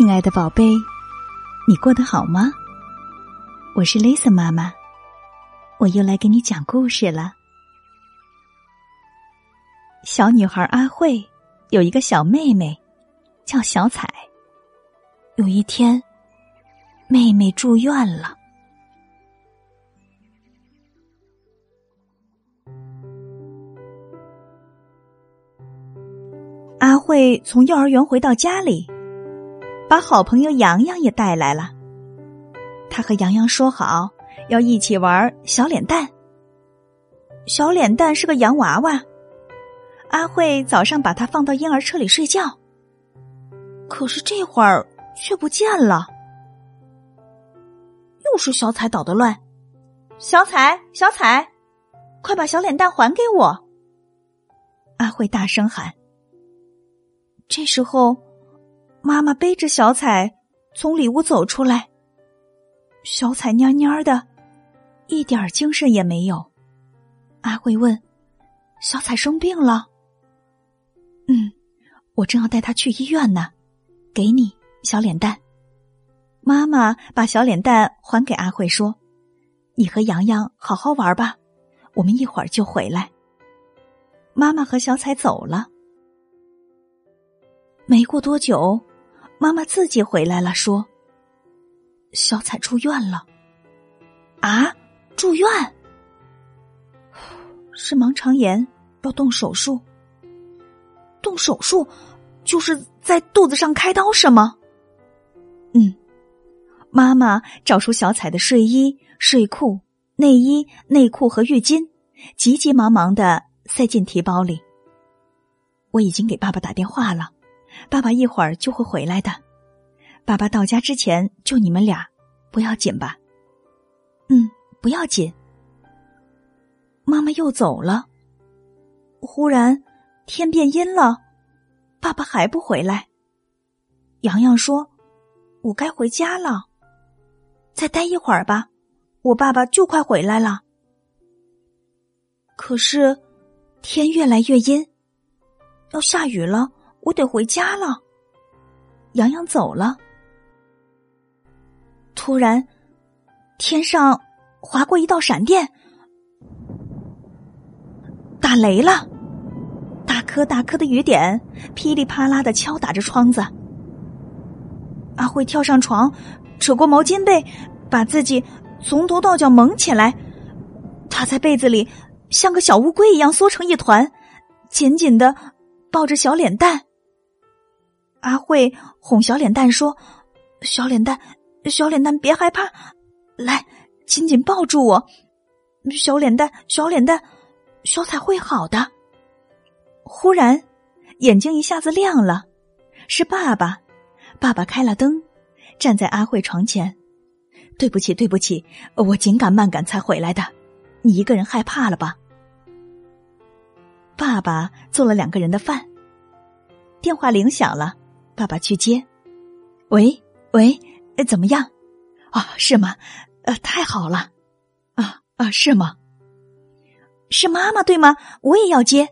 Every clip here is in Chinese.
亲爱的宝贝，你过得好吗？我是 Lisa 妈妈，我又来给你讲故事了。小女孩阿慧有一个小妹妹，叫小彩。有一天，妹妹住院了。阿慧从幼儿园回到家里。把好朋友洋洋也带来了。他和洋洋说好要一起玩小脸蛋。小脸蛋是个洋娃娃。阿慧早上把它放到婴儿车里睡觉，可是这会儿却不见了。又是小彩捣的乱。小彩，小彩，快把小脸蛋还给我！阿慧大声喊。这时候。妈妈背着小彩从里屋走出来，小彩蔫蔫的，一点精神也没有。阿慧问：“小彩生病了？”“嗯，我正要带她去医院呢。”“给你，小脸蛋。”妈妈把小脸蛋还给阿慧，说：“你和洋洋好好玩吧，我们一会儿就回来。”妈妈和小彩走了。没过多久。妈妈自己回来了，说：“小彩住院了。”啊，住院？是盲肠炎，要动手术。动手术，就是在肚子上开刀，是吗？嗯。妈妈找出小彩的睡衣、睡裤、内衣、内裤和浴巾，急急忙忙的塞进提包里。我已经给爸爸打电话了。爸爸一会儿就会回来的，爸爸到家之前就你们俩，不要紧吧？嗯，不要紧。妈妈又走了。忽然天变阴了，爸爸还不回来。洋洋说：“我该回家了，再待一会儿吧，我爸爸就快回来了。”可是天越来越阴，要下雨了。我得回家了。洋洋走了。突然，天上划过一道闪电，打雷了，大颗大颗的雨点噼里啪啦的敲打着窗子。阿慧跳上床，扯过毛巾被，把自己从头到脚蒙起来。她在被子里像个小乌龟一样缩成一团，紧紧的抱着小脸蛋。阿慧哄小脸蛋说：“小脸蛋，小脸蛋，别害怕，来，紧紧抱住我。小脸蛋，小脸蛋，小彩会好的。”忽然，眼睛一下子亮了，是爸爸。爸爸开了灯，站在阿慧床前。对不起，对不起，我紧赶慢赶才回来的。你一个人害怕了吧？爸爸做了两个人的饭。电话铃响了。爸爸去接，喂喂，怎么样？啊，是吗？呃，太好了，啊啊，是吗？是妈妈对吗？我也要接。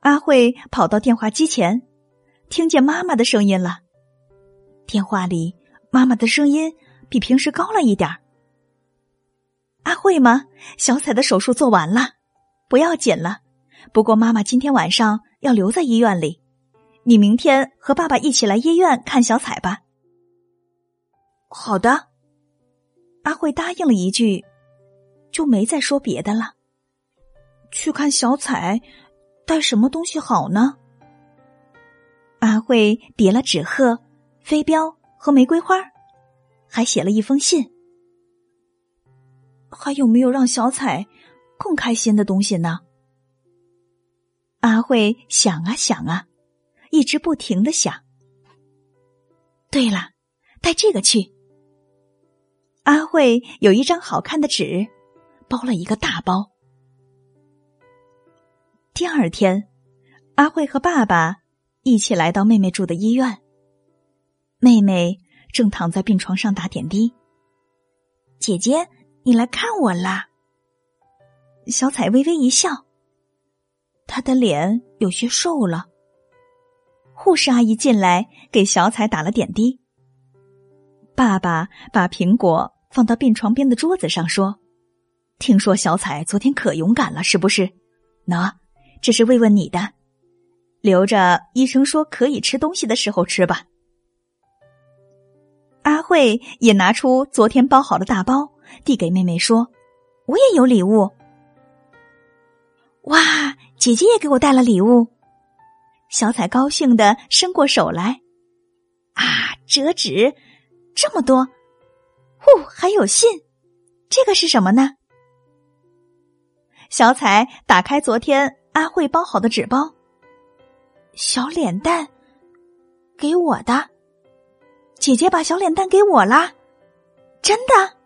阿慧跑到电话机前，听见妈妈的声音了。电话里妈妈的声音比平时高了一点阿慧吗？小彩的手术做完了，不要紧了。不过妈妈今天晚上要留在医院里。你明天和爸爸一起来医院看小彩吧。好的，阿慧答应了一句，就没再说别的了。去看小彩，带什么东西好呢？阿慧叠了纸鹤、飞镖和玫瑰花，还写了一封信。还有没有让小彩更开心的东西呢？阿慧想啊想啊。一直不停的想。对了，带这个去。阿慧有一张好看的纸，包了一个大包。第二天，阿慧和爸爸一起来到妹妹住的医院。妹妹正躺在病床上打点滴。姐姐，你来看我啦。小彩微微一笑，她的脸有些瘦了。护士阿姨进来给小彩打了点滴。爸爸把苹果放到病床边的桌子上，说：“听说小彩昨天可勇敢了，是不是？喏，这是慰问你的，留着医生说可以吃东西的时候吃吧。”阿慧也拿出昨天包好的大包，递给妹妹说：“我也有礼物。”哇，姐姐也给我带了礼物。小彩高兴的伸过手来，啊，折纸？这么多，呼，还有信，这个是什么呢？小彩打开昨天阿慧包好的纸包，小脸蛋给我的，姐姐把小脸蛋给我啦，真的。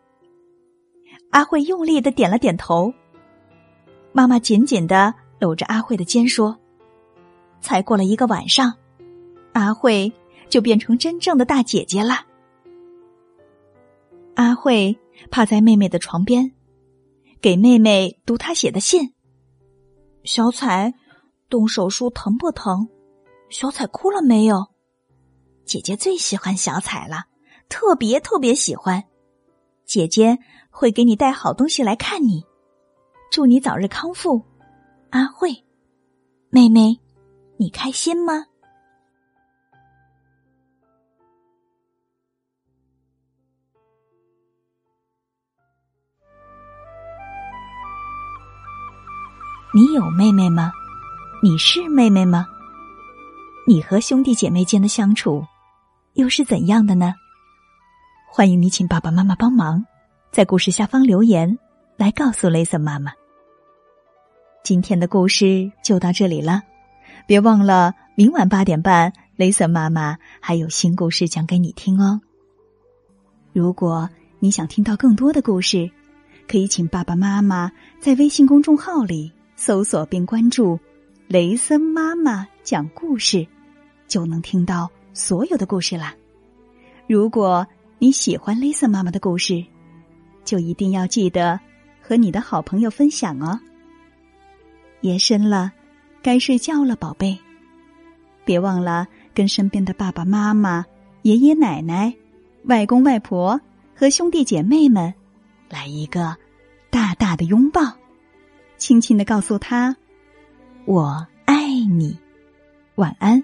阿慧用力的点了点头，妈妈紧紧的搂着阿慧的肩说。才过了一个晚上，阿慧就变成真正的大姐姐了。阿慧趴在妹妹的床边，给妹妹读她写的信。小彩，动手术疼不疼？小彩哭了没有？姐姐最喜欢小彩了，特别特别喜欢。姐姐会给你带好东西来看你，祝你早日康复。阿慧，妹妹。你开心吗？你有妹妹吗？你是妹妹吗？你和兄弟姐妹间的相处又是怎样的呢？欢迎你请爸爸妈妈帮忙，在故事下方留言来告诉雷森妈妈。今天的故事就到这里了。别忘了，明晚八点半，雷森妈妈还有新故事讲给你听哦。如果你想听到更多的故事，可以请爸爸妈妈在微信公众号里搜索并关注“雷森妈妈讲故事”，就能听到所有的故事啦。如果你喜欢雷森妈妈的故事，就一定要记得和你的好朋友分享哦。夜深了。该睡觉了，宝贝，别忘了跟身边的爸爸妈妈、爷爷奶奶、外公外婆和兄弟姐妹们来一个大大的拥抱，轻轻的告诉他：“我爱你。”晚安。